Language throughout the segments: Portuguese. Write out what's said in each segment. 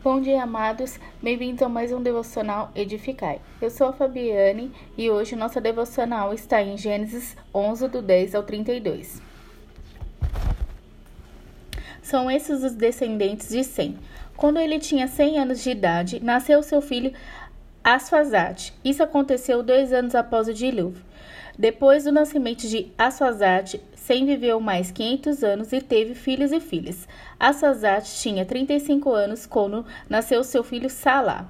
Bom dia, amados. Bem-vindos a mais um devocional Edificai. Eu sou a Fabiane e hoje nossa devocional está em Gênesis 11 do 10 ao 32. São esses os descendentes de Sem. Quando ele tinha 100 anos de idade, nasceu seu filho Asfazate. Isso aconteceu dois anos após o dilúvio. Depois do nascimento de Asfazate, Sem viveu mais 500 anos e teve filhos e filhas. Asfazate tinha 35 anos quando nasceu seu filho Salá.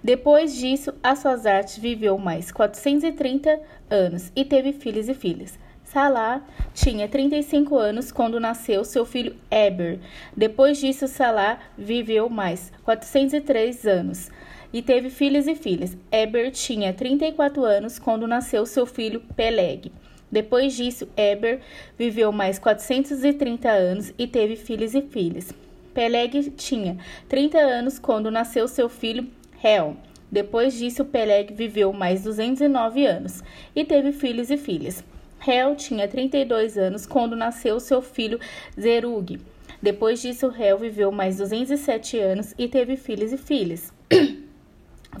Depois disso, Asfazate viveu mais 430 anos e teve filhos e filhas. Salá tinha 35 anos quando nasceu seu filho Eber. Depois disso, Salá viveu mais 403 anos e teve filhos e filhas. Eber tinha 34 anos quando nasceu seu filho Peleg. Depois disso, Eber viveu mais 430 anos e teve filhos e filhas. Peleg tinha 30 anos quando nasceu seu filho Hel. Depois disso, Peleg viveu mais 209 anos e teve filhos e filhas. Hel tinha 32 anos quando nasceu seu filho Zerug. Depois disso, Hel viveu mais 207 anos e teve filhos e filhas.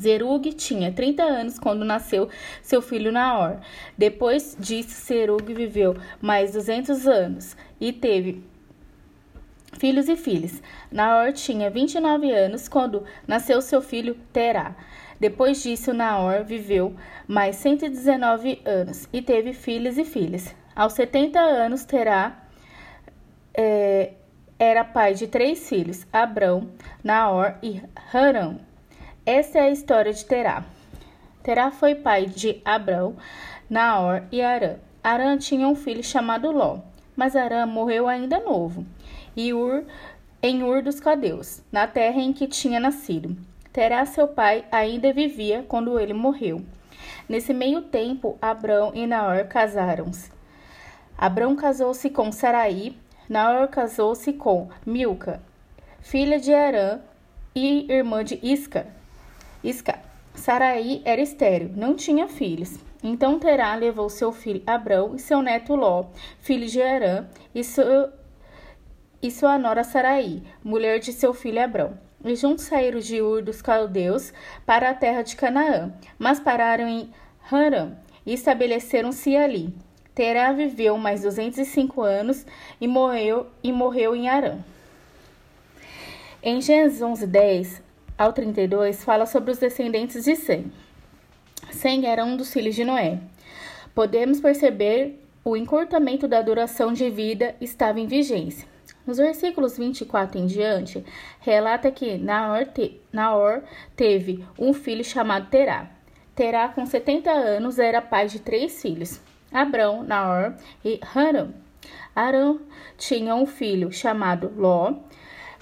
Zerug tinha 30 anos quando nasceu seu filho Naor. Depois disso, Zerug viveu mais 200 anos e teve filhos e filhas. Naor tinha 29 anos quando nasceu seu filho Terá. Depois disso, Naor viveu mais 119 anos e teve filhos e filhas. Aos 70 anos, Terá é, era pai de três filhos, Abrão, Naor e Harão. Essa é a história de Terá. Terá foi pai de Abrão, Naor e Arã. Arã tinha um filho chamado Ló, mas Arã morreu ainda novo, e Ur, em Ur dos Cadeus, na terra em que tinha nascido. Terá, seu pai, ainda vivia quando ele morreu. Nesse meio tempo, Abrão e Naor casaram-se. Abrão casou-se com Saraí, Naor casou-se com Milca, filha de Arã e irmã de Isca, Isca. Saraí era estéril, não tinha filhos. Então Terá levou seu filho Abrão e seu neto Ló, filho de Arã, e, e sua nora Saraí, mulher de seu filho Abrão. E juntos saíram de Ur dos Caldeus para a terra de Canaã, mas pararam em Harã e estabeleceram-se ali. Terá viveu mais 205 anos e morreu, e morreu em Arã. Em Gênesis 11:10, ao 32 fala sobre os descendentes de Sem. Sem era um dos filhos de Noé. Podemos perceber o encurtamento da duração de vida estava em vigência. Nos versículos 24 em diante, relata que Naor, te, Naor teve um filho chamado Terá. Terá, com 70 anos, era pai de três filhos, Abrão, Naor e Haram. Arão tinha um filho chamado Ló,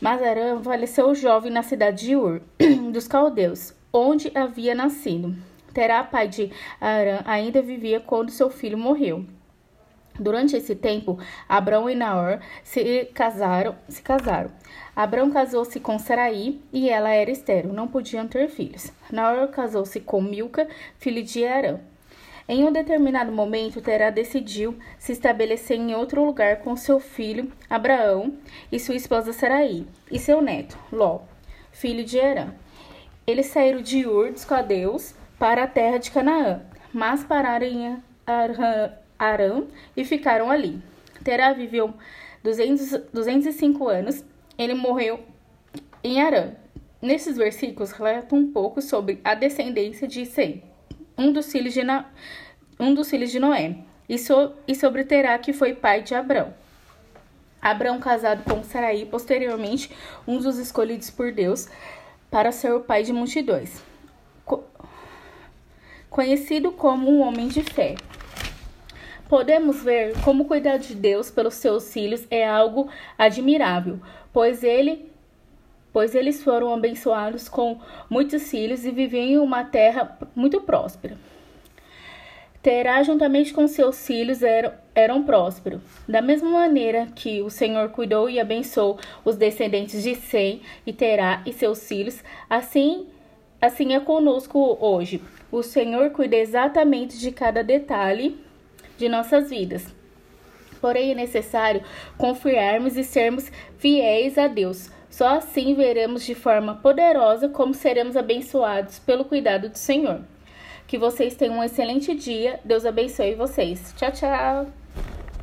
mas Arã faleceu jovem na cidade de Ur, dos caldeus, onde havia nascido. Terá, pai de Arã, ainda vivia quando seu filho morreu. Durante esse tempo, Abrão e Naor se casaram. Se casaram. Abrão casou-se com Saraí e ela era estéril, não podiam ter filhos. Naor casou-se com Milca, filho de Arã. Em um determinado momento, Terá decidiu se estabelecer em outro lugar com seu filho Abraão e sua esposa Saraí, e seu neto Ló, filho de Herã. Eles saíram de Ur dos Caldeus para a terra de Canaã, mas pararam em Arã e ficaram ali. Terá viveu 200, 205 anos, ele morreu em Arã. Nesses versículos relata um pouco sobre a descendência de Sem um dos filhos de, Na... um dos filhos de Noé, e, so... e sobre Terá, que foi pai de Abrão. Abrão, casado com Saraí, posteriormente um dos escolhidos por Deus para ser o pai de multidões. Co... Conhecido como um homem de fé. Podemos ver como cuidar de Deus pelos seus filhos é algo admirável, pois ele pois eles foram abençoados com muitos filhos e viviam em uma terra muito próspera. Terá, juntamente com seus filhos, eram, eram prósperos. Da mesma maneira que o Senhor cuidou e abençoou os descendentes de Sem e Terá e seus filhos, assim, assim é conosco hoje. O Senhor cuida exatamente de cada detalhe de nossas vidas. Porém, é necessário confiarmos e sermos fiéis a Deus Só assim veremos de forma poderosa como seremos abençoados pelo cuidado do Senhor. Que vocês tenham um excelente dia. Deus abençoe vocês. Tchau, tchau.